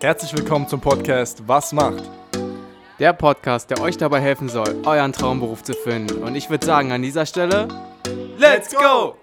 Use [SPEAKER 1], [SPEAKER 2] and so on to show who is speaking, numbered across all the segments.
[SPEAKER 1] Herzlich willkommen zum Podcast Was macht?
[SPEAKER 2] Der Podcast, der euch dabei helfen soll, euren Traumberuf zu finden. Und ich würde sagen, an dieser Stelle,
[SPEAKER 1] Let's go!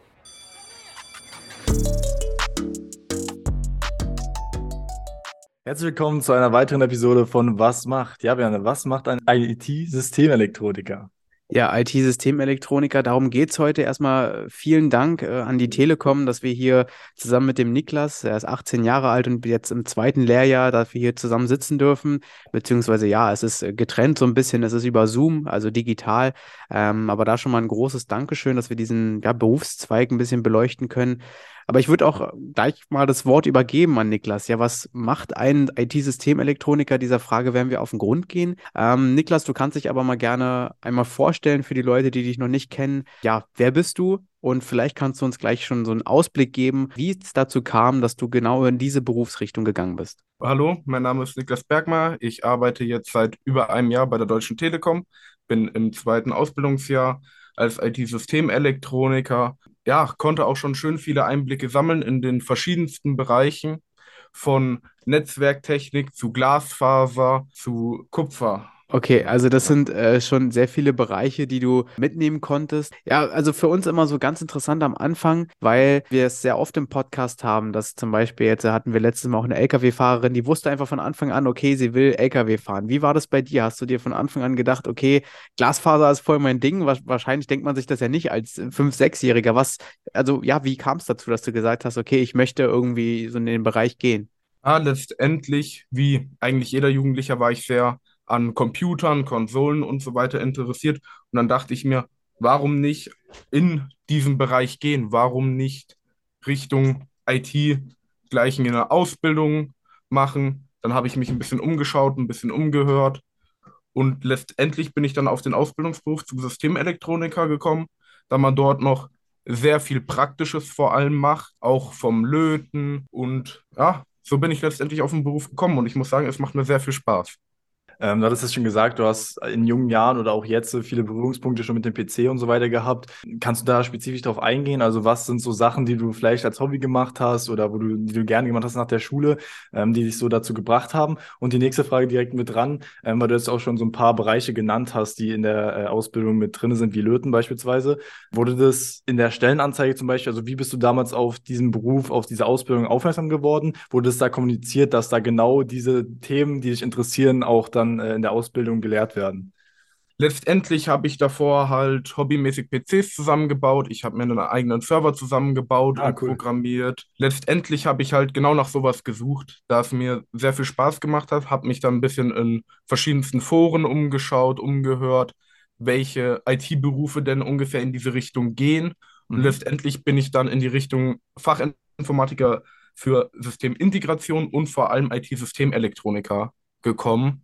[SPEAKER 1] Herzlich willkommen zu einer weiteren Episode von Was macht? Ja, Berne, was macht ein IT-Systemelektroniker?
[SPEAKER 2] Ja, IT-Systemelektroniker, darum geht's heute. Erstmal vielen Dank äh, an die Telekom, dass wir hier zusammen mit dem Niklas, er ist 18 Jahre alt und jetzt im zweiten Lehrjahr, dass wir hier zusammen sitzen dürfen. Beziehungsweise ja, es ist getrennt so ein bisschen, es ist über Zoom, also digital. Ähm, aber da schon mal ein großes Dankeschön, dass wir diesen ja, Berufszweig ein bisschen beleuchten können. Aber ich würde auch gleich mal das Wort übergeben an Niklas. Ja, was macht ein IT-Systemelektroniker? Dieser Frage werden wir auf den Grund gehen. Ähm, Niklas, du kannst dich aber mal gerne einmal vorstellen für die Leute, die dich noch nicht kennen. Ja, wer bist du? Und vielleicht kannst du uns gleich schon so einen Ausblick geben, wie es dazu kam, dass du genau in diese Berufsrichtung gegangen bist.
[SPEAKER 3] Hallo, mein Name ist Niklas Bergmar. Ich arbeite jetzt seit über einem Jahr bei der Deutschen Telekom, bin im zweiten Ausbildungsjahr als IT-Systemelektroniker ja, konnte auch schon schön viele Einblicke sammeln in den verschiedensten Bereichen von Netzwerktechnik zu Glasfaser zu Kupfer.
[SPEAKER 2] Okay, also das sind äh, schon sehr viele Bereiche, die du mitnehmen konntest. Ja, also für uns immer so ganz interessant am Anfang, weil wir es sehr oft im Podcast haben, dass zum Beispiel jetzt hatten wir letztes Mal auch eine LKW-Fahrerin, die wusste einfach von Anfang an, okay, sie will LKW fahren. Wie war das bei dir? Hast du dir von Anfang an gedacht, okay, Glasfaser ist voll mein Ding? Wahrscheinlich denkt man sich das ja nicht als 5-, 6-Jähriger. Was, also ja, wie kam es dazu, dass du gesagt hast, okay, ich möchte irgendwie so in den Bereich gehen?
[SPEAKER 3] Ah, letztendlich, wie eigentlich jeder Jugendlicher, war ich sehr an Computern, Konsolen und so weiter interessiert. Und dann dachte ich mir, warum nicht in diesen Bereich gehen? Warum nicht Richtung IT gleich eine Ausbildung machen? Dann habe ich mich ein bisschen umgeschaut, ein bisschen umgehört. Und letztendlich bin ich dann auf den Ausbildungsberuf zum Systemelektroniker gekommen, da man dort noch sehr viel Praktisches vor allem macht, auch vom Löten. Und ja, so bin ich letztendlich auf den Beruf gekommen. Und ich muss sagen, es macht mir sehr viel Spaß.
[SPEAKER 1] Ähm, du hattest es schon gesagt, du hast in jungen Jahren oder auch jetzt viele Berührungspunkte schon mit dem PC und so weiter gehabt. Kannst du da spezifisch darauf eingehen? Also was sind so Sachen, die du vielleicht als Hobby gemacht hast oder wo du, die du gerne gemacht hast nach der Schule, ähm, die dich so dazu gebracht haben? Und die nächste Frage direkt mit dran, ähm, weil du jetzt auch schon so ein paar Bereiche genannt hast, die in der äh, Ausbildung mit drin sind, wie Löten beispielsweise. Wurde das in der Stellenanzeige zum Beispiel, also wie bist du damals auf diesen Beruf, auf diese Ausbildung aufmerksam geworden? Wurde es da kommuniziert, dass da genau diese Themen, die dich interessieren, auch dann äh, in der Ausbildung gelehrt werden?
[SPEAKER 3] Letztendlich habe ich davor halt hobbymäßig PCs zusammengebaut. Ich habe mir einen eigenen Server zusammengebaut ah, und cool. programmiert. Letztendlich habe ich halt genau nach sowas gesucht, da es mir sehr viel Spaß gemacht hat. Habe mich dann ein bisschen in verschiedensten Foren umgeschaut, umgehört, welche IT-Berufe denn ungefähr in diese Richtung gehen. Und mhm. letztendlich bin ich dann in die Richtung Fachinformatiker für Systemintegration und vor allem IT-Systemelektroniker gekommen.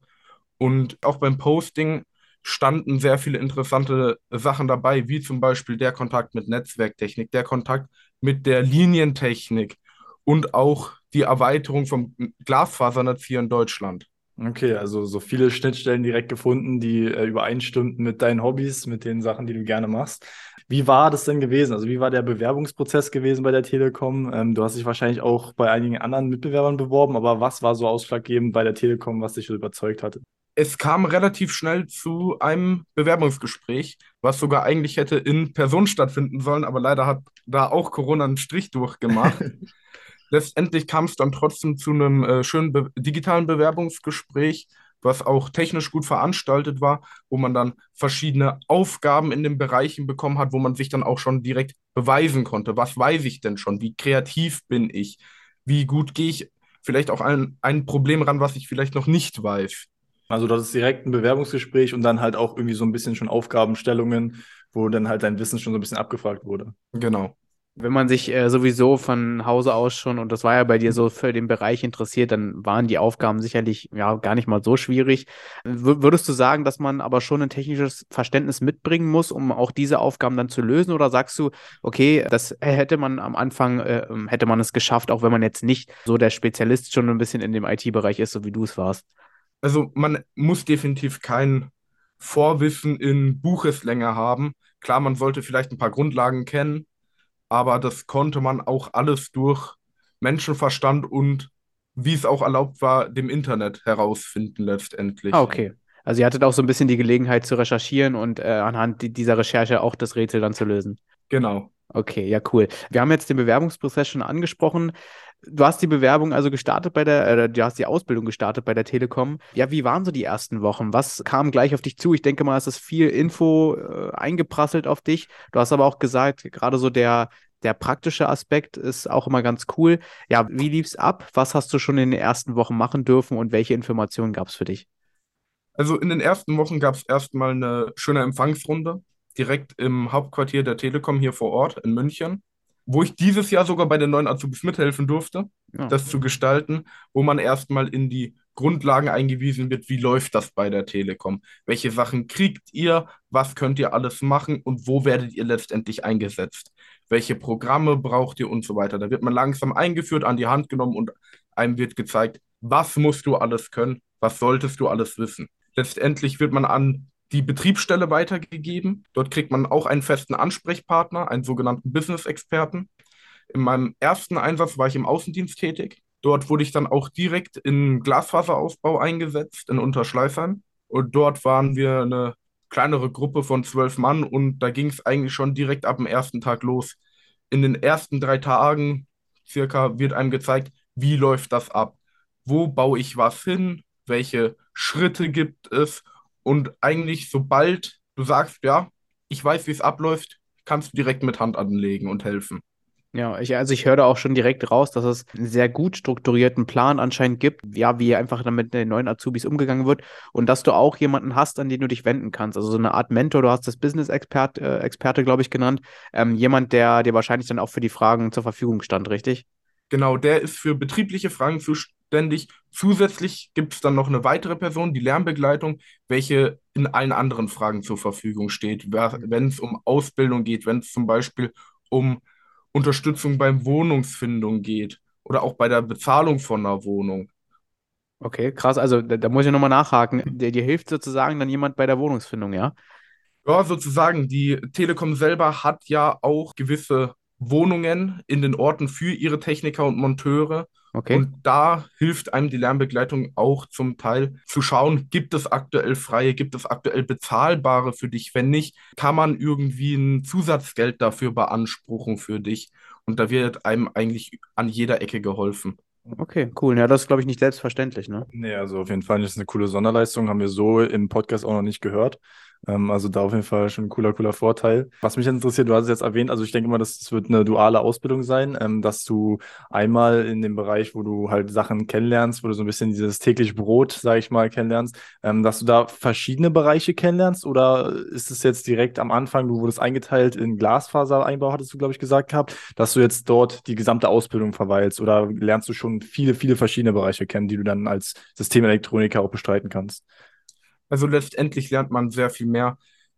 [SPEAKER 3] Und auch beim Posting standen sehr viele interessante Sachen dabei, wie zum Beispiel der Kontakt mit Netzwerktechnik, der Kontakt mit der Linientechnik und auch die Erweiterung vom Glasfasernetz hier in Deutschland.
[SPEAKER 1] Okay, also so viele Schnittstellen direkt gefunden, die äh, übereinstimmten mit deinen Hobbys, mit den Sachen, die du gerne machst. Wie war das denn gewesen? Also wie war der Bewerbungsprozess gewesen bei der Telekom? Ähm, du hast dich wahrscheinlich auch bei einigen anderen Mitbewerbern beworben, aber was war so ausschlaggebend bei der Telekom, was dich so überzeugt hatte?
[SPEAKER 3] Es kam relativ schnell zu einem Bewerbungsgespräch, was sogar eigentlich hätte in Person stattfinden sollen, aber leider hat da auch Corona einen Strich durchgemacht. Letztendlich kam es dann trotzdem zu einem äh, schönen be digitalen Bewerbungsgespräch, was auch technisch gut veranstaltet war, wo man dann verschiedene Aufgaben in den Bereichen bekommen hat, wo man sich dann auch schon direkt beweisen konnte. Was weiß ich denn schon? Wie kreativ bin ich? Wie gut gehe ich vielleicht auch an ein Problem ran, was ich vielleicht noch nicht weiß?
[SPEAKER 1] Also das ist direkt ein Bewerbungsgespräch und dann halt auch irgendwie so ein bisschen schon Aufgabenstellungen, wo dann halt dein Wissen schon so ein bisschen abgefragt wurde.
[SPEAKER 3] Genau.
[SPEAKER 2] Wenn man sich äh, sowieso von Hause aus schon, und das war ja bei dir so für den Bereich interessiert, dann waren die Aufgaben sicherlich ja gar nicht mal so schwierig. W würdest du sagen, dass man aber schon ein technisches Verständnis mitbringen muss, um auch diese Aufgaben dann zu lösen? Oder sagst du, okay, das hätte man am Anfang, äh, hätte man es geschafft, auch wenn man jetzt nicht so der Spezialist schon ein bisschen in dem IT-Bereich ist, so wie du es warst?
[SPEAKER 3] Also man muss definitiv kein Vorwissen in Bucheslänge haben. Klar, man sollte vielleicht ein paar Grundlagen kennen, aber das konnte man auch alles durch Menschenverstand und wie es auch erlaubt war, dem Internet herausfinden letztendlich.
[SPEAKER 2] Ah, okay. Also ihr hattet auch so ein bisschen die Gelegenheit zu recherchieren und äh, anhand dieser Recherche auch das Rätsel dann zu lösen.
[SPEAKER 3] Genau.
[SPEAKER 2] Okay, ja, cool. Wir haben jetzt den Bewerbungsprozess schon angesprochen. Du hast die Bewerbung also gestartet bei der, äh, du hast die Ausbildung gestartet bei der Telekom. Ja, wie waren so die ersten Wochen? Was kam gleich auf dich zu? Ich denke mal, es ist viel Info äh, eingeprasselt auf dich. Du hast aber auch gesagt, gerade so der, der praktische Aspekt ist auch immer ganz cool. Ja, wie lief's ab? Was hast du schon in den ersten Wochen machen dürfen und welche Informationen gab es für dich?
[SPEAKER 3] Also in den ersten Wochen gab es erstmal eine schöne Empfangsrunde direkt im Hauptquartier der Telekom hier vor Ort in München wo ich dieses Jahr sogar bei den neuen Azubis mithelfen durfte, ja. das zu gestalten, wo man erstmal in die Grundlagen eingewiesen wird, wie läuft das bei der Telekom? Welche Sachen kriegt ihr? Was könnt ihr alles machen? Und wo werdet ihr letztendlich eingesetzt? Welche Programme braucht ihr und so weiter? Da wird man langsam eingeführt, an die Hand genommen und einem wird gezeigt, was musst du alles können? Was solltest du alles wissen? Letztendlich wird man an die Betriebsstelle weitergegeben. Dort kriegt man auch einen festen Ansprechpartner, einen sogenannten Business-Experten. In meinem ersten Einsatz war ich im Außendienst tätig. Dort wurde ich dann auch direkt in Glasfaserausbau eingesetzt in Unterschleißheim. Und dort waren wir eine kleinere Gruppe von zwölf Mann und da ging es eigentlich schon direkt ab dem ersten Tag los. In den ersten drei Tagen circa wird einem gezeigt, wie läuft das ab? Wo baue ich was hin? Welche Schritte gibt es? Und eigentlich, sobald du sagst, ja, ich weiß, wie es abläuft, kannst du direkt mit Hand anlegen und helfen.
[SPEAKER 2] Ja, ich, also ich höre da auch schon direkt raus, dass es einen sehr gut strukturierten Plan anscheinend gibt, ja, wie einfach damit den neuen Azubis umgegangen wird und dass du auch jemanden hast, an den du dich wenden kannst. Also so eine Art Mentor, du hast das Business-Experte, äh, Experte, glaube ich, genannt. Ähm, jemand, der dir wahrscheinlich dann auch für die Fragen zur Verfügung stand, richtig?
[SPEAKER 3] Genau, der ist für betriebliche Fragen zuständig. Zusätzlich gibt es dann noch eine weitere Person, die Lernbegleitung, welche in allen anderen Fragen zur Verfügung steht, wenn es um Ausbildung geht, wenn es zum Beispiel um Unterstützung beim Wohnungsfindung geht oder auch bei der Bezahlung von einer Wohnung.
[SPEAKER 2] Okay, krass. Also da, da muss ich nochmal nachhaken. Dir, dir hilft sozusagen dann jemand bei der Wohnungsfindung, ja?
[SPEAKER 3] Ja, sozusagen. Die Telekom selber hat ja auch gewisse Wohnungen in den Orten für ihre Techniker und Monteure. Okay. Und da hilft einem die Lernbegleitung auch zum Teil zu schauen, gibt es aktuell freie, gibt es aktuell bezahlbare für dich? Wenn nicht, kann man irgendwie ein Zusatzgeld dafür beanspruchen für dich. Und da wird einem eigentlich an jeder Ecke geholfen.
[SPEAKER 2] Okay, cool. Ja, das ist, glaube ich, nicht selbstverständlich, ne?
[SPEAKER 1] Nee, also auf jeden Fall ist eine coole Sonderleistung, haben wir so im Podcast auch noch nicht gehört. Ähm, also da auf jeden Fall schon ein cooler, cooler Vorteil. Was mich interessiert, du hast es jetzt erwähnt, also ich denke mal, das, das wird eine duale Ausbildung sein, ähm, dass du einmal in dem Bereich, wo du halt Sachen kennenlernst, wo du so ein bisschen dieses tägliche Brot, sage ich mal, kennenlernst, ähm, dass du da verschiedene Bereiche kennenlernst oder ist es jetzt direkt am Anfang, du wurdest eingeteilt in Glasfasereinbau, hattest du, glaube ich, gesagt gehabt, dass du jetzt dort die gesamte Ausbildung verweilst oder lernst du schon viele, viele verschiedene Bereiche kennen, die du dann als Systemelektroniker auch bestreiten kannst?
[SPEAKER 3] Also letztendlich lernt man sehr viel mehr.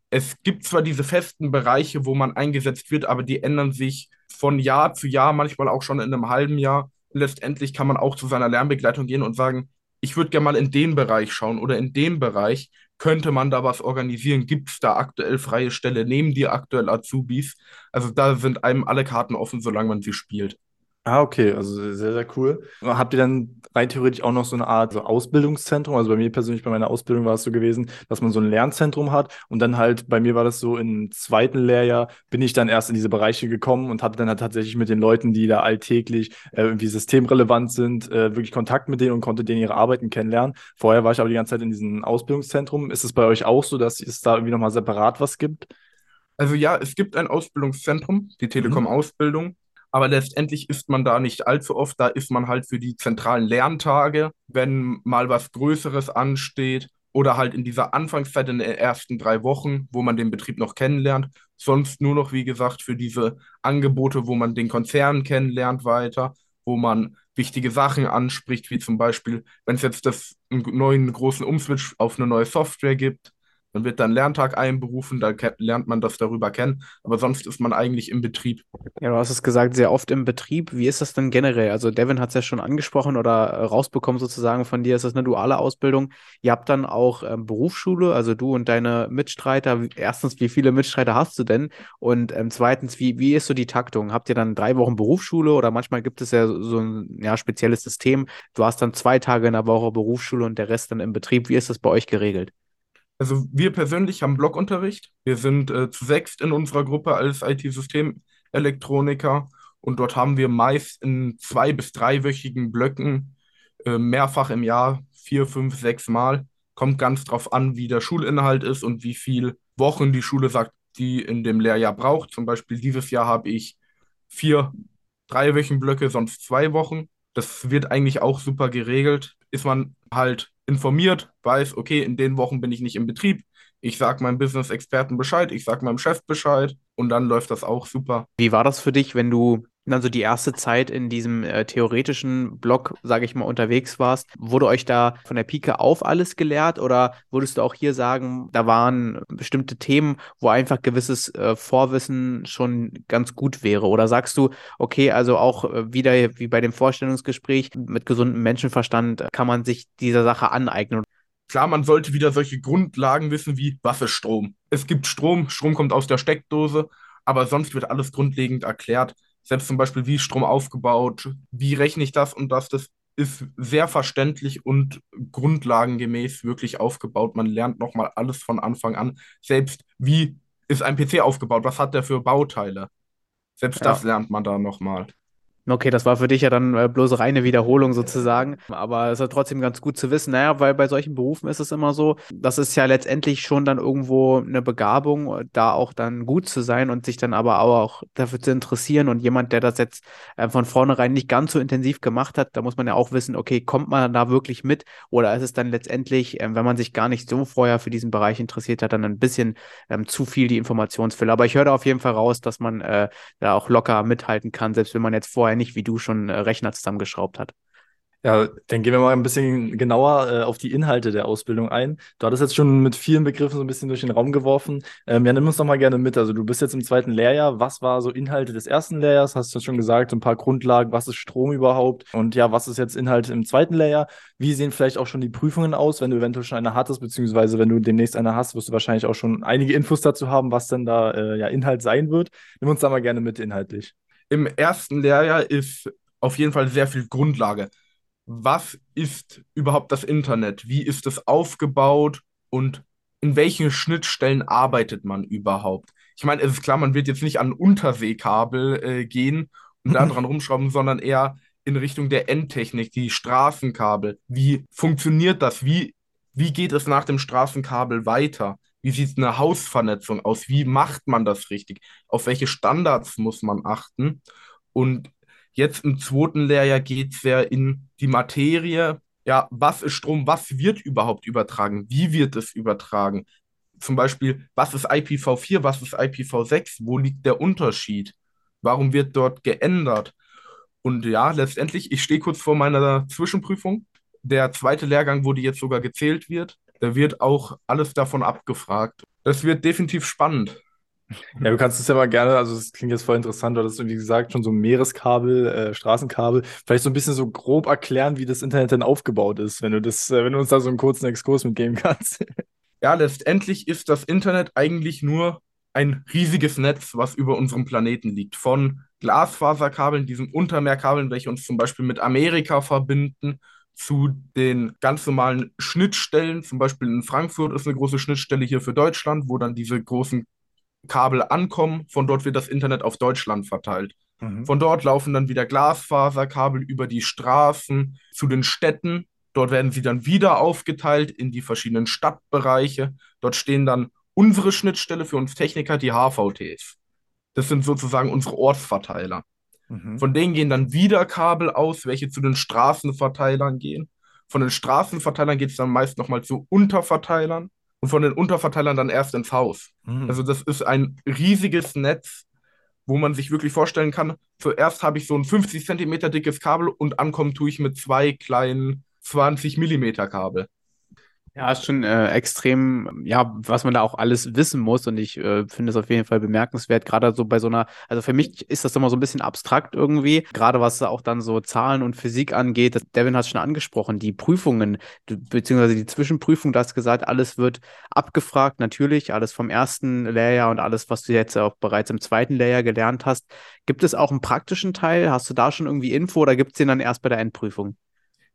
[SPEAKER 3] Es gibt zwar diese festen Bereiche, wo man eingesetzt wird, aber die ändern sich von Jahr zu Jahr, manchmal auch schon in einem halben Jahr. Letztendlich kann man auch zu seiner Lernbegleitung gehen und sagen, ich würde gerne mal in den Bereich schauen oder in dem Bereich könnte man da was organisieren? Gibt es da aktuell freie Stelle? Nehmen die aktuell Azubis? Also da sind einem alle Karten offen, solange man sie spielt.
[SPEAKER 1] Ah, okay, also sehr, sehr cool. Habt ihr dann rein theoretisch auch noch so eine Art so Ausbildungszentrum? Also bei mir persönlich, bei meiner Ausbildung war es so gewesen, dass man so ein Lernzentrum hat und dann halt, bei mir war das so im zweiten Lehrjahr, bin ich dann erst in diese Bereiche gekommen und hatte dann halt tatsächlich mit den Leuten, die da alltäglich äh, irgendwie systemrelevant sind, äh, wirklich Kontakt mit denen und konnte denen ihre Arbeiten kennenlernen. Vorher war ich aber die ganze Zeit in diesem Ausbildungszentrum. Ist es bei euch auch so, dass es da irgendwie nochmal separat was gibt?
[SPEAKER 3] Also ja, es gibt ein Ausbildungszentrum, die Telekom-Ausbildung. Mhm. Aber letztendlich ist man da nicht allzu oft. Da ist man halt für die zentralen Lerntage, wenn mal was Größeres ansteht oder halt in dieser Anfangszeit in den ersten drei Wochen, wo man den Betrieb noch kennenlernt. Sonst nur noch, wie gesagt, für diese Angebote, wo man den Konzern kennenlernt weiter, wo man wichtige Sachen anspricht, wie zum Beispiel, wenn es jetzt das einen neuen großen Umswitch auf eine neue Software gibt, Dann wird dann Lerntag einberufen, da lernt man das darüber kennen, aber sonst ist man eigentlich im Betrieb.
[SPEAKER 2] Ja, du hast es gesagt, sehr oft im Betrieb. Wie ist das denn generell? Also Devin hat es ja schon angesprochen oder äh, rausbekommen sozusagen von dir, ist das eine duale Ausbildung. Ihr habt dann auch ähm, Berufsschule, also du und deine Mitstreiter. Erstens, wie viele Mitstreiter hast du denn? Und ähm, zweitens, wie, wie ist so die Taktung? Habt ihr dann drei Wochen Berufsschule oder manchmal gibt es ja so ein ja, spezielles System. Du hast dann zwei Tage in der Woche Berufsschule und der Rest dann im Betrieb. Wie ist das bei euch geregelt?
[SPEAKER 3] Also wir persönlich haben Blockunterricht. Wir sind äh, zu sechst in unserer Gruppe als IT-Systemelektroniker und dort haben wir meist in zwei- bis dreiwöchigen Blöcken äh, mehrfach im Jahr, vier, fünf, sechs Mal. Kommt ganz drauf an, wie der Schulinhalt ist und wie viel Wochen die Schule sagt, die in dem Lehrjahr braucht. Zum Beispiel dieses Jahr habe ich vier dreiwöchigen Blöcke, sonst zwei Wochen. Das wird eigentlich auch super geregelt. Ist man halt informiert, weiß, okay, in den Wochen bin ich nicht im Betrieb. Ich sage meinem Business-Experten Bescheid, ich sage meinem Chef Bescheid und dann läuft das auch super.
[SPEAKER 2] Wie war das für dich, wenn du dann so die erste Zeit in diesem äh, theoretischen Block, sage ich mal, unterwegs warst, wurde euch da von der Pike auf alles gelehrt oder würdest du auch hier sagen, da waren bestimmte Themen, wo einfach gewisses äh, Vorwissen schon ganz gut wäre? Oder sagst du, okay, also auch äh, wieder wie bei dem Vorstellungsgespräch mit gesundem Menschenverstand kann man sich dieser Sache aneignen?
[SPEAKER 3] Klar, man sollte wieder solche Grundlagen wissen wie, was ist Strom? Es gibt Strom, Strom kommt aus der Steckdose, aber sonst wird alles grundlegend erklärt selbst zum Beispiel, wie ist Strom aufgebaut, wie rechne ich das und das, das ist sehr verständlich und grundlagengemäß wirklich aufgebaut. Man lernt nochmal alles von Anfang an. Selbst wie ist ein PC aufgebaut, was hat der für Bauteile? Selbst ja. das lernt man da nochmal.
[SPEAKER 2] Okay, das war für dich ja dann äh, bloß reine Wiederholung sozusagen. Aber es ist trotzdem ganz gut zu wissen. Naja, weil bei solchen Berufen ist es immer so, das ist ja letztendlich schon dann irgendwo eine Begabung, da auch dann gut zu sein und sich dann aber auch dafür zu interessieren. Und jemand, der das jetzt äh, von vornherein nicht ganz so intensiv gemacht hat, da muss man ja auch wissen, okay, kommt man da wirklich mit? Oder ist es dann letztendlich, äh, wenn man sich gar nicht so vorher für diesen Bereich interessiert hat, dann ein bisschen ähm, zu viel die Informationsfülle? Aber ich höre da auf jeden Fall raus, dass man äh, da auch locker mithalten kann, selbst wenn man jetzt vorher nicht wie du schon äh, Rechner zusammengeschraubt hat.
[SPEAKER 1] Ja, dann gehen wir mal ein bisschen genauer äh, auf die Inhalte der Ausbildung ein. Du hattest jetzt schon mit vielen Begriffen so ein bisschen durch den Raum geworfen. Ähm, ja, nimm uns doch mal gerne mit. Also du bist jetzt im zweiten Lehrjahr. Was war so Inhalte des ersten Lehrjahrs? Hast du schon gesagt, so ein paar Grundlagen. Was ist Strom überhaupt? Und ja, was ist jetzt Inhalt im zweiten Lehrjahr? Wie sehen vielleicht auch schon die Prüfungen aus, wenn du eventuell schon eine hattest, beziehungsweise wenn du demnächst eine hast, wirst du wahrscheinlich auch schon einige Infos dazu haben, was denn da äh, ja Inhalt sein wird. Nimm uns da mal gerne mit inhaltlich
[SPEAKER 3] im ersten Lehrjahr ist auf jeden Fall sehr viel Grundlage. Was ist überhaupt das Internet? Wie ist es aufgebaut und in welchen Schnittstellen arbeitet man überhaupt? Ich meine, es ist klar, man wird jetzt nicht an Unterseekabel äh, gehen und da dran rumschrauben, sondern eher in Richtung der Endtechnik, die Straßenkabel. Wie funktioniert das? Wie, wie geht es nach dem Straßenkabel weiter? Wie sieht eine Hausvernetzung aus? Wie macht man das richtig? Auf welche Standards muss man achten? Und jetzt im zweiten Lehrjahr geht es ja in die Materie. Ja, was ist Strom? Was wird überhaupt übertragen? Wie wird es übertragen? Zum Beispiel, was ist IPv4? Was ist IPv6? Wo liegt der Unterschied? Warum wird dort geändert? Und ja, letztendlich, ich stehe kurz vor meiner Zwischenprüfung. Der zweite Lehrgang, wo die jetzt sogar gezählt wird, da wird auch alles davon abgefragt. Das wird definitiv spannend.
[SPEAKER 1] Ja, du kannst es ja mal gerne, also das klingt jetzt voll interessant, du hast wie gesagt schon so Meereskabel, äh, Straßenkabel, vielleicht so ein bisschen so grob erklären, wie das Internet denn aufgebaut ist, wenn du das, äh, wenn du uns da so einen kurzen Exkurs mitgeben kannst.
[SPEAKER 3] Ja, letztendlich ist das Internet eigentlich nur ein riesiges Netz, was über unserem Planeten liegt. Von Glasfaserkabeln, diesen Untermeerkabeln, welche uns zum Beispiel mit Amerika verbinden, zu den ganz normalen Schnittstellen. Zum Beispiel in Frankfurt ist eine große Schnittstelle hier für Deutschland, wo dann diese großen Kabel ankommen. Von dort wird das Internet auf Deutschland verteilt. Mhm. Von dort laufen dann wieder Glasfaserkabel über die Straßen zu den Städten. Dort werden sie dann wieder aufgeteilt in die verschiedenen Stadtbereiche. Dort stehen dann unsere Schnittstelle für uns Techniker, die HVTs. Das sind sozusagen unsere Ortsverteiler. Mhm. Von denen gehen dann wieder Kabel aus, welche zu den Straßenverteilern gehen. Von den Straßenverteilern geht es dann meist nochmal zu Unterverteilern und von den Unterverteilern dann erst ins Haus. Mhm. Also das ist ein riesiges Netz, wo man sich wirklich vorstellen kann, zuerst habe ich so ein 50 Zentimeter dickes Kabel und ankommen tue ich mit zwei kleinen 20 Millimeter Kabel.
[SPEAKER 2] Ja, ist schon äh, extrem, ja, was man da auch alles wissen muss. Und ich äh, finde es auf jeden Fall bemerkenswert, gerade so bei so einer, also für mich ist das immer so ein bisschen abstrakt irgendwie, gerade was auch dann so Zahlen und Physik angeht. Das, Devin hat es schon angesprochen, die Prüfungen, beziehungsweise die Zwischenprüfung, du hast gesagt, alles wird abgefragt, natürlich, alles vom ersten Layer und alles, was du jetzt auch bereits im zweiten Layer gelernt hast. Gibt es auch einen praktischen Teil? Hast du da schon irgendwie Info oder gibt es den dann erst bei der Endprüfung?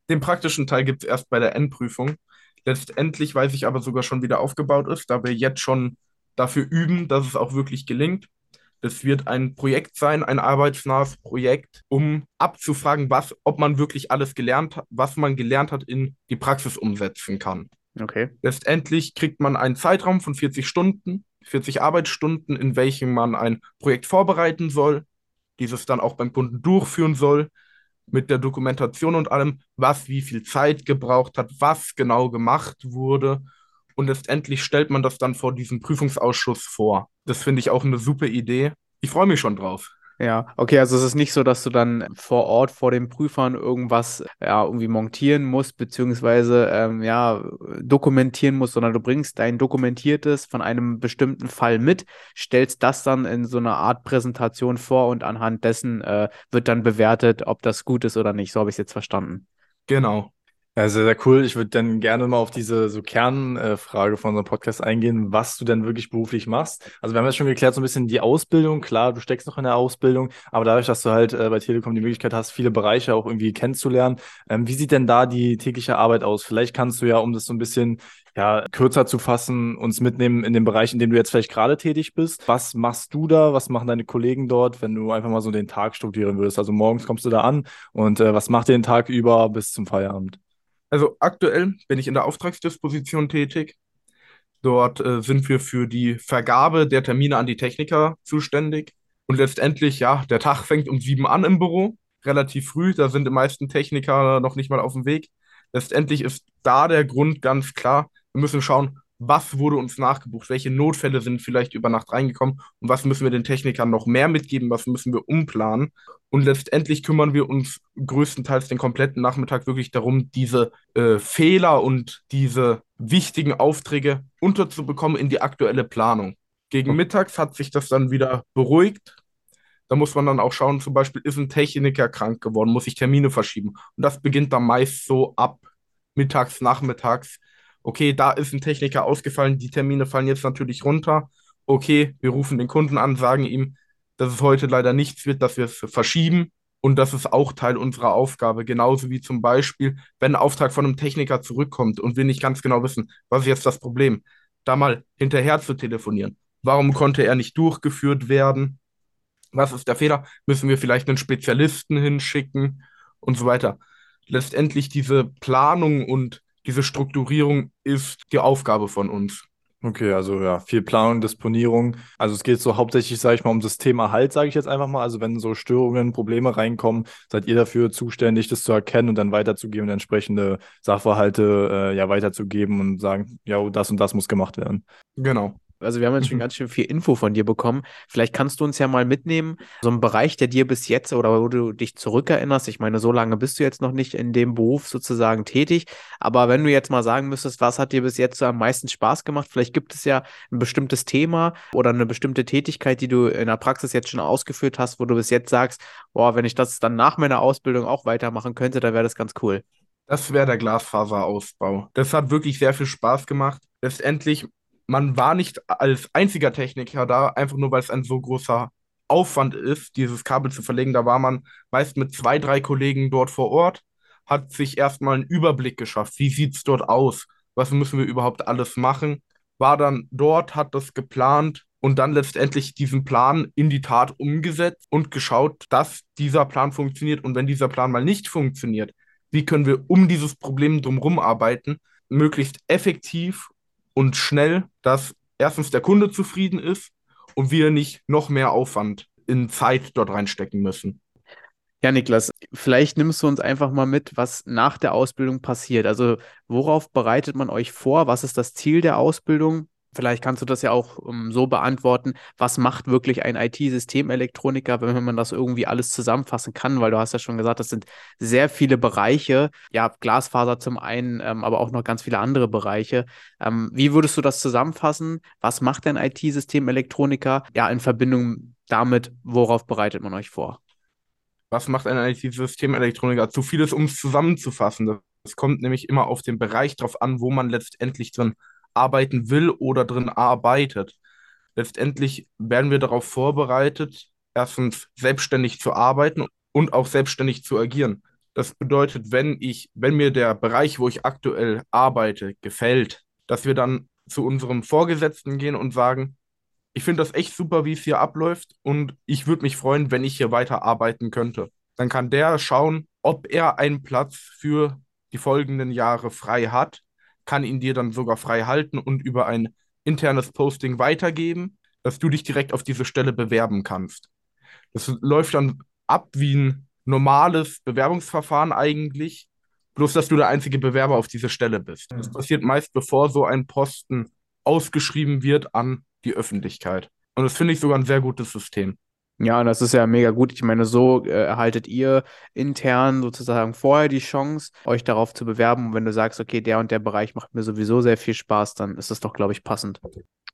[SPEAKER 3] Den praktischen Teil gibt es erst bei der Endprüfung. Letztendlich weiß ich aber sogar schon, wie der aufgebaut ist, da wir jetzt schon dafür üben, dass es auch wirklich gelingt. Das wird ein Projekt sein, ein arbeitsnahes Projekt, um abzufragen, was, ob man wirklich alles gelernt hat, was man gelernt hat, in die Praxis umsetzen kann.
[SPEAKER 2] Okay.
[SPEAKER 3] Letztendlich kriegt man einen Zeitraum von 40 Stunden, 40 Arbeitsstunden, in welchem man ein Projekt vorbereiten soll, dieses dann auch beim Kunden durchführen soll, mit der Dokumentation und allem, was wie viel Zeit gebraucht hat, was genau gemacht wurde. Und letztendlich stellt man das dann vor diesem Prüfungsausschuss vor. Das finde ich auch eine super Idee. Ich freue mich schon drauf.
[SPEAKER 2] Ja, okay, also es ist nicht so, dass du dann vor Ort vor den Prüfern irgendwas ja, irgendwie montieren musst, beziehungsweise ähm, ja, dokumentieren musst, sondern du bringst dein Dokumentiertes von einem bestimmten Fall mit, stellst das dann in so einer Art Präsentation vor und anhand dessen äh, wird dann bewertet, ob das gut ist oder nicht. So habe ich es jetzt verstanden.
[SPEAKER 3] Genau.
[SPEAKER 1] Ja, sehr, sehr cool. Ich würde dann gerne mal auf diese so Kernfrage von unserem Podcast eingehen, was du denn wirklich beruflich machst. Also wir haben jetzt schon geklärt, so ein bisschen die Ausbildung. Klar, du steckst noch in der Ausbildung, aber dadurch, dass du halt äh, bei Telekom die Möglichkeit hast, viele Bereiche auch irgendwie kennenzulernen, ähm, wie sieht denn da die tägliche Arbeit aus? Vielleicht kannst du ja, um das so ein bisschen ja, kürzer zu fassen, uns mitnehmen in den Bereich, in dem du jetzt vielleicht gerade tätig bist. Was machst du da? Was machen deine Kollegen dort, wenn du einfach mal so den Tag strukturieren würdest? Also morgens kommst du da an und äh, was macht ihr den Tag über bis zum Feierabend?
[SPEAKER 3] Also aktuell bin ich in der Auftragsdisposition tätig. Dort äh, sind wir für die Vergabe der Termine an die Techniker zuständig. Und letztendlich, ja, der Tag fängt um sieben an im Büro, relativ früh. Da sind die meisten Techniker noch nicht mal auf dem Weg. Letztendlich ist da der Grund ganz klar. Wir müssen schauen, was wurde uns nachgebucht, welche Notfälle sind vielleicht über Nacht reingekommen und was müssen wir den Technikern noch mehr mitgeben, was müssen wir umplanen. Und letztendlich kümmern wir uns größtenteils den kompletten Nachmittag wirklich darum, diese äh, Fehler und diese wichtigen Aufträge unterzubekommen in die aktuelle Planung. Gegen mittags hat sich das dann wieder beruhigt. Da muss man dann auch schauen, zum Beispiel, ist ein Techniker krank geworden, muss ich Termine verschieben. Und das beginnt dann meist so ab mittags, nachmittags, okay, da ist ein Techniker ausgefallen, die Termine fallen jetzt natürlich runter. Okay, wir rufen den Kunden an, sagen ihm, dass es heute leider nichts wird, dass wir es verschieben. Und das ist auch Teil unserer Aufgabe. Genauso wie zum Beispiel, wenn ein Auftrag von einem Techniker zurückkommt und wir nicht ganz genau wissen, was ist jetzt das Problem, da mal hinterher zu telefonieren. Warum konnte er nicht durchgeführt werden? Was ist der Fehler? Müssen wir vielleicht einen Spezialisten hinschicken und so weiter. Letztendlich diese Planung und diese Strukturierung ist die Aufgabe von uns.
[SPEAKER 1] Okay, also ja, viel Planung, Disponierung. Also es geht so hauptsächlich, sage ich mal, um Systemerhalt, sage ich jetzt einfach mal. Also wenn so Störungen, Probleme reinkommen, seid ihr dafür zuständig, das zu erkennen und dann weiterzugeben und entsprechende Sachverhalte äh, ja weiterzugeben und sagen, ja, das und das muss gemacht werden.
[SPEAKER 3] Genau.
[SPEAKER 2] Also wir haben jetzt schon mhm. ganz schön viel Info von dir bekommen. Vielleicht kannst du uns ja mal mitnehmen, so ein Bereich, der dir bis jetzt oder wo du dich zurückerinnerst. Ich meine, so lange bist du jetzt noch nicht in dem Beruf sozusagen tätig. Aber wenn du jetzt mal sagen müsstest, was hat dir bis jetzt so am meisten Spaß gemacht? Vielleicht gibt es ja ein bestimmtes Thema oder eine bestimmte Tätigkeit, die du in der Praxis jetzt schon ausgeführt hast, wo du bis jetzt sagst, boah, wenn ich das dann nach meiner Ausbildung auch weitermachen könnte, dann wäre das ganz cool.
[SPEAKER 3] Das wäre der Glasfaserausbau. Das hat wirklich sehr viel Spaß gemacht. Letztendlich man war nicht als einziger Techniker da, einfach nur weil es ein so großer Aufwand ist, dieses Kabel zu verlegen. Da war man meist mit zwei, drei Kollegen dort vor Ort, hat sich erstmal einen Überblick geschafft. Wie sieht es dort aus? Was müssen wir überhaupt alles machen? War dann dort, hat das geplant und dann letztendlich diesen Plan in die Tat umgesetzt und geschaut, dass dieser Plan funktioniert. Und wenn dieser Plan mal nicht funktioniert, wie können wir um dieses Problem drumherum arbeiten, möglichst effektiv und schnell, dass erstens der Kunde zufrieden ist und wir nicht noch mehr Aufwand in Zeit dort reinstecken müssen.
[SPEAKER 2] Ja, Niklas, vielleicht nimmst du uns einfach mal mit, was nach der Ausbildung passiert. Also worauf bereitet man euch vor? Was ist das Ziel der Ausbildung? Vielleicht kannst du das ja auch um, ähm, so beantworten. Was macht wirklich ein IT-Systemelektroniker, wenn man das irgendwie alles zusammenfassen kann? Weil du hast ja schon gesagt, das sind sehr viele Bereiche. Ja, Glasfaser zum einen, ähm, aber auch noch ganz viele andere Bereiche. Ähm, wie würdest du das zusammenfassen? Was macht ein IT-Systemelektroniker? Ja, in Verbindung damit, worauf bereitet man euch vor?
[SPEAKER 3] Was macht ein IT-Systemelektroniker? Zu vieles, um es zusammenzufassen. Es kommt nämlich immer auf den Bereich drauf an, wo man letztendlich drin arbeiten will oder drin arbeitet. Letztendlich werden wir darauf vorbereitet, erstens selbstständig zu arbeiten und auch selbstständig zu agieren. Das bedeutet, wenn ich, wenn mir der Bereich, wo ich aktuell arbeite, gefällt, dass wir dann zu unserem Vorgesetzten gehen und sagen, ich finde das echt super, wie es hier abläuft und ich würde mich freuen, wenn ich hier weiter arbeiten könnte. Dann kann der schauen, ob er einen Platz für die folgenden Jahre frei hat kann ihn dir dann sogar frei halten und über ein internes Posting weitergeben, dass du dich direkt auf diese Stelle bewerben kannst. Das läuft dann ab wie ein normales Bewerbungsverfahren eigentlich, bloß dass du der einzige Bewerber auf diese Stelle bist. Das passiert meist, bevor so ein Posten ausgeschrieben wird an die Öffentlichkeit. Und das finde ich sogar ein sehr gutes System.
[SPEAKER 2] Ja, das ist ja mega gut. Ich meine, so äh, erhaltet ihr intern sozusagen vorher die Chance, euch darauf zu bewerben. Und wenn du sagst, okay, der und der Bereich macht mir sowieso sehr viel Spaß, dann ist das doch, glaube ich, passend.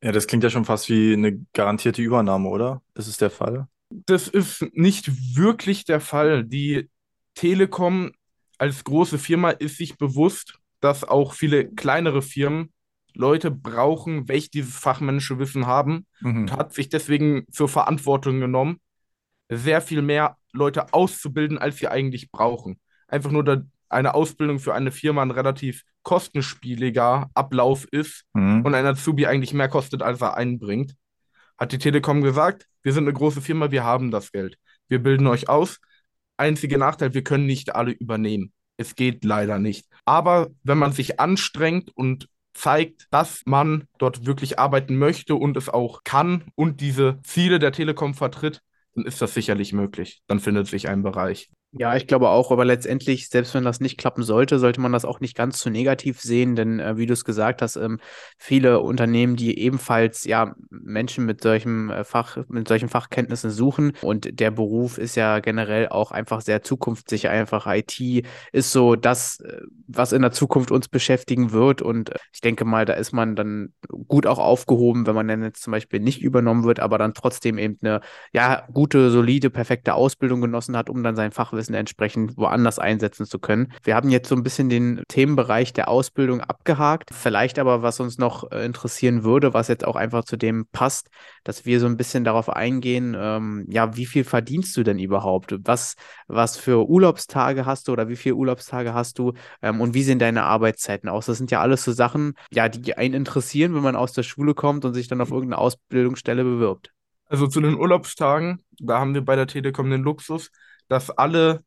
[SPEAKER 1] Ja, das klingt ja schon fast wie eine garantierte Übernahme, oder? Ist es der Fall?
[SPEAKER 3] Das ist nicht wirklich der Fall. Die Telekom als große Firma ist sich bewusst, dass auch viele kleinere Firmen Leute brauchen, welche dieses fachmännische Wissen haben mhm. und hat sich deswegen zur Verantwortung genommen, sehr viel mehr Leute auszubilden, als sie eigentlich brauchen. Einfach nur, da eine Ausbildung für eine Firma ein relativ kostenspieliger Ablauf ist mhm. und ein Azubi eigentlich mehr kostet, als er einbringt, hat die Telekom gesagt, wir sind eine große Firma, wir haben das Geld. Wir bilden euch aus. Einziger Nachteil, wir können nicht alle übernehmen. Es geht leider nicht. Aber wenn man sich anstrengt und zeigt, dass man dort wirklich arbeiten möchte und es auch kann und diese Ziele der Telekom vertritt, dann ist das sicherlich möglich. Dann findet sich ein Bereich.
[SPEAKER 2] Ja, ich glaube auch, aber letztendlich, selbst wenn das nicht klappen sollte, sollte man das auch nicht ganz zu negativ sehen, denn äh, wie du es gesagt hast, ähm, viele Unternehmen, die ebenfalls ja Menschen mit solchem äh, Fach, mit solchen Fachkenntnissen suchen und der Beruf ist ja generell auch einfach sehr zukunftssicher. Einfach IT ist so das, äh, was in der Zukunft uns beschäftigen wird und äh, ich denke mal, da ist man dann gut auch aufgehoben, wenn man dann jetzt zum Beispiel nicht übernommen wird, aber dann trotzdem eben eine ja gute, solide, perfekte Ausbildung genossen hat, um dann sein Fachwissen entsprechend woanders einsetzen zu können. Wir haben jetzt so ein bisschen den Themenbereich der Ausbildung abgehakt. Vielleicht aber, was uns noch interessieren würde, was jetzt auch einfach zu dem passt, dass wir so ein bisschen darauf eingehen, ähm, ja, wie viel verdienst du denn überhaupt? Was, was für Urlaubstage hast du oder wie viele Urlaubstage hast du ähm, und wie sehen deine Arbeitszeiten aus? Das sind ja alles so Sachen, ja, die einen interessieren, wenn man aus der Schule kommt und sich dann auf irgendeine Ausbildungsstelle bewirbt.
[SPEAKER 3] Also zu den Urlaubstagen, da haben wir bei der Telekom den Luxus, dass alle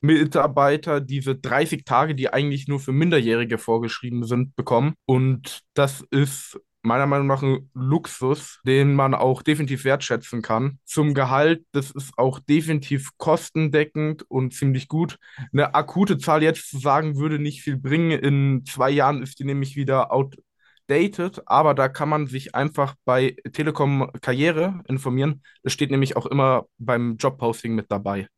[SPEAKER 3] Mitarbeiter diese 30 Tage, die eigentlich nur für Minderjährige vorgeschrieben sind, bekommen. Und das ist meiner Meinung nach ein Luxus, den man auch definitiv wertschätzen kann. Zum Gehalt, das ist auch definitiv kostendeckend und ziemlich gut. Eine akute Zahl jetzt zu sagen, würde nicht viel bringen. In zwei Jahren ist die nämlich wieder outdated, aber da kann man sich einfach bei Telekom Karriere informieren. Das steht nämlich auch immer beim Jobposting mit dabei.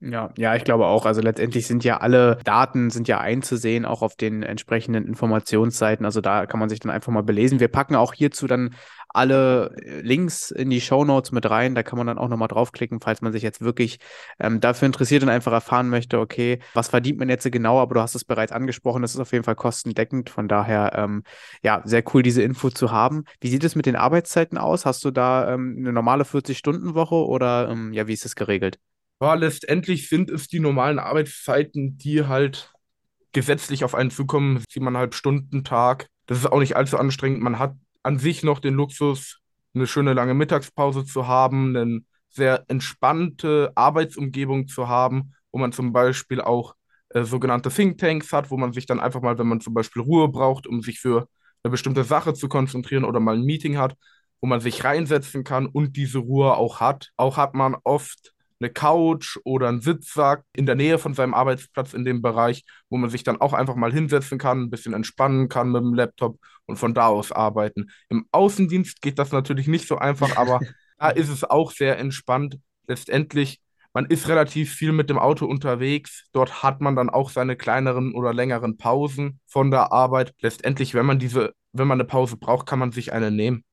[SPEAKER 2] Ja, ja, ich glaube auch. Also letztendlich sind ja alle Daten sind ja einzusehen, auch auf den entsprechenden Informationsseiten. Also da kann man sich dann einfach mal belesen. Wir packen auch hierzu dann alle äh, Links in die Show Notes mit rein. Da kann man dann auch nochmal draufklicken, falls man sich jetzt wirklich ähm, dafür interessiert und einfach erfahren möchte, okay, was verdient man jetzt genau? Aber du hast es bereits angesprochen, das ist auf jeden Fall kostendeckend. Von daher, ähm, ja, sehr cool, diese Info zu haben. Wie sieht es mit den Arbeitszeiten aus? Hast du da ähm, eine normale 40-Stunden-Woche oder ähm, ja, wie ist es geregelt?
[SPEAKER 3] Ja, letztendlich sind es die normalen Arbeitszeiten, die halt gesetzlich auf einen zukommen, siebeneinhalb Stunden Tag. Das ist auch nicht allzu anstrengend. Man hat an sich noch den Luxus, eine schöne lange Mittagspause zu haben, eine sehr entspannte Arbeitsumgebung zu haben, wo man zum Beispiel auch äh, sogenannte Thinktanks hat, wo man sich dann einfach mal, wenn man zum Beispiel Ruhe braucht, um sich für eine bestimmte Sache zu konzentrieren oder mal ein Meeting hat, wo man sich reinsetzen kann und diese Ruhe auch hat. Auch hat man oft eine Couch oder einen Sitzsack in der Nähe von seinem Arbeitsplatz in dem Bereich, wo man sich dann auch einfach mal hinsetzen kann, ein bisschen entspannen kann mit dem Laptop und von da aus arbeiten. Im Außendienst geht das natürlich nicht so einfach, aber da ist es auch sehr entspannt. Letztendlich, man ist relativ viel mit dem Auto unterwegs. Dort hat man dann auch seine kleineren oder längeren Pausen von der Arbeit. Letztendlich, wenn man diese, wenn man eine Pause braucht, kann man sich eine nehmen.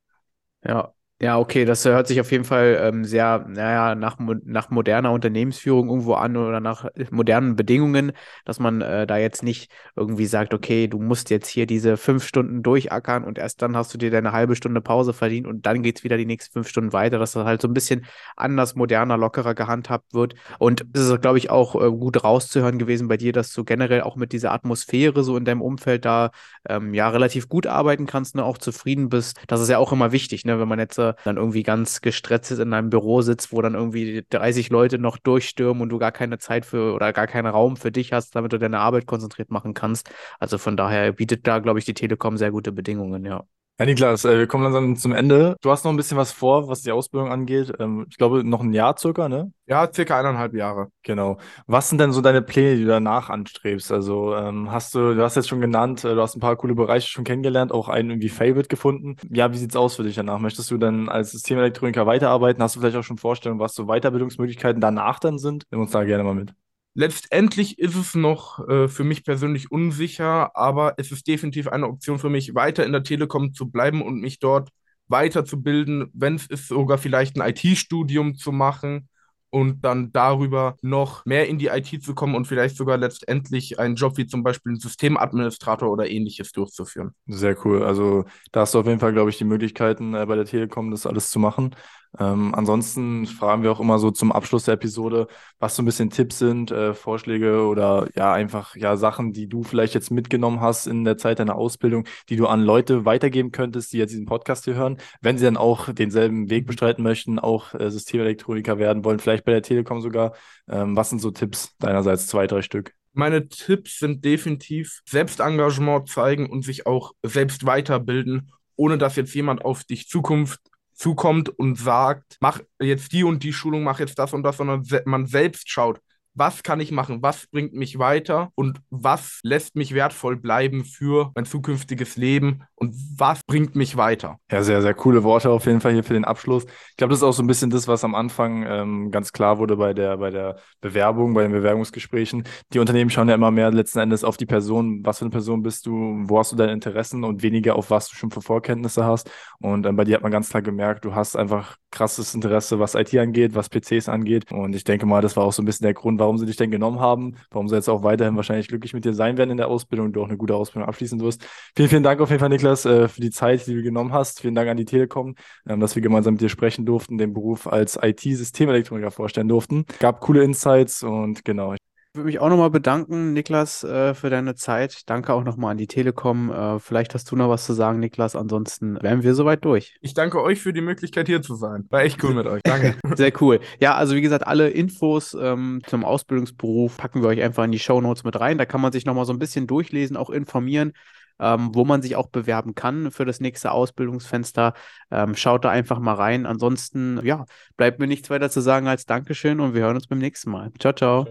[SPEAKER 2] Ja, ja, okay, das hört sich auf jeden Fall ähm, sehr, naja, nach, nach moderner Unternehmensführung irgendwo an oder nach modernen Bedingungen, dass man äh, da jetzt nicht irgendwie sagt, okay, du musst jetzt hier diese fünf Stunden durchackern und erst dann hast du dir deine halbe Stunde Pause verdient und dann geht's wieder die nächsten fünf Stunden weiter, dass das halt so ein bisschen anders, moderner, lockerer gehandhabt wird. Und es ist, glaube ich, auch äh, gut rauszuhören gewesen bei dir, dass du generell auch mit dieser Atmosphäre so in deinem Umfeld da ähm, ja relativ gut arbeiten kannst, ne, auch zufrieden bist. Das ist ja auch immer wichtig, ne, wenn man jetzt äh, dann irgendwie ganz gestresst in einem Büro sitzt, wo dann irgendwie 30 Leute noch durchstürmen und du gar keine Zeit für oder gar keinen Raum für dich hast, damit du deine Arbeit konzentriert machen kannst. Also von daher bietet da, glaube ich, die Telekom sehr gute Bedingungen, ja.
[SPEAKER 1] Ja, Niklas, äh, wir kommen langsam zum Ende. Du hast noch ein bisschen was vor, was die Ausbildung angeht. Ähm, ich glaube, noch ein Jahr circa, ne?
[SPEAKER 3] Ja, circa eineinhalb Jahre.
[SPEAKER 1] Genau. Was sind denn so deine Pläne, die du danach anstrebst? Also ähm, hast du, du hast jetzt schon genannt, äh, du hast ein paar coole Bereiche schon kennengelernt, auch einen irgendwie Favorite gefunden. Ja, wie sieht's aus für dich danach? Möchtest du dann als Systemelektroniker weiterarbeiten? Hast du vielleicht auch schon Vorstellungen, was so Weiterbildungsmöglichkeiten danach dann sind? Nimm uns da gerne mal mit.
[SPEAKER 3] Letztendlich ist es noch äh, für mich persönlich unsicher, aber es ist definitiv eine Option für mich, weiter in der Telekom zu bleiben und mich dort weiterzubilden, wenn es ist, sogar vielleicht ein IT-Studium zu machen und dann darüber noch mehr in die IT zu kommen und vielleicht sogar letztendlich einen Job wie zum Beispiel ein Systemadministrator oder ähnliches durchzuführen.
[SPEAKER 1] Sehr cool. Also da hast du auf jeden Fall, glaube ich, die Möglichkeiten äh, bei der Telekom, das alles zu machen. Ähm, ansonsten fragen wir auch immer so zum Abschluss der Episode, was so ein bisschen Tipps sind, äh, Vorschläge oder ja, einfach ja Sachen, die du vielleicht jetzt mitgenommen hast in der Zeit deiner Ausbildung, die du an Leute weitergeben könntest, die jetzt diesen Podcast hier hören, wenn sie dann auch denselben Weg bestreiten möchten, auch äh, Systemelektroniker werden wollen, vielleicht bei der Telekom sogar. Ähm, was sind so Tipps deinerseits, zwei, drei Stück?
[SPEAKER 3] Meine Tipps sind definitiv Selbstengagement zeigen und sich auch selbst weiterbilden, ohne dass jetzt jemand auf dich Zukunft zukommt und sagt, mach jetzt die und die Schulung, mach jetzt das und das, sondern man selbst schaut, was kann ich machen, was bringt mich weiter und was lässt mich wertvoll bleiben für mein zukünftiges Leben und was bringt mich weiter.
[SPEAKER 1] Ja, sehr, sehr coole Worte auf jeden Fall hier für den Abschluss. Ich glaube, das ist auch so ein bisschen das, was am Anfang ähm, ganz klar wurde bei der, bei der Bewerbung, bei den Bewerbungsgesprächen. Die Unternehmen schauen ja immer mehr letzten Endes auf die Person, was für eine Person bist du, wo hast du deine Interessen und weniger auf was du schon für Vorkenntnisse hast. Und ähm, bei dir hat man ganz klar gemerkt, du hast einfach krasses Interesse, was IT angeht, was PCs angeht. Und ich denke mal, das war auch so ein bisschen der Grund, warum sie dich denn genommen haben, warum sie jetzt auch weiterhin wahrscheinlich glücklich mit dir sein werden in der Ausbildung du auch eine gute Ausbildung abschließen wirst. Vielen, vielen Dank auf jeden Fall, Niklas, äh, für die Zeit, die du genommen hast. Vielen Dank an die Telekom, ähm, dass wir gemeinsam mit dir sprechen durften, den Beruf als IT-Systemelektroniker vorstellen durften. Gab coole Insights und genau.
[SPEAKER 2] Ich würde mich auch nochmal bedanken, Niklas, äh, für deine Zeit. Danke auch nochmal an die Telekom. Äh, vielleicht hast du noch was zu sagen, Niklas. Ansonsten wären wir soweit durch.
[SPEAKER 3] Ich danke euch für die Möglichkeit, hier zu sein. War echt cool mit euch. Danke.
[SPEAKER 2] Sehr cool. Ja, also wie gesagt, alle Infos ähm, zum Ausbildungsberuf packen wir euch einfach in die Show Notes mit rein. Da kann man sich nochmal so ein bisschen durchlesen, auch informieren. Ähm, wo man sich auch bewerben kann für das nächste Ausbildungsfenster. Ähm, schaut da einfach mal rein. Ansonsten, ja, bleibt mir nichts weiter zu sagen als Dankeschön und wir hören uns beim nächsten Mal. Ciao, ciao.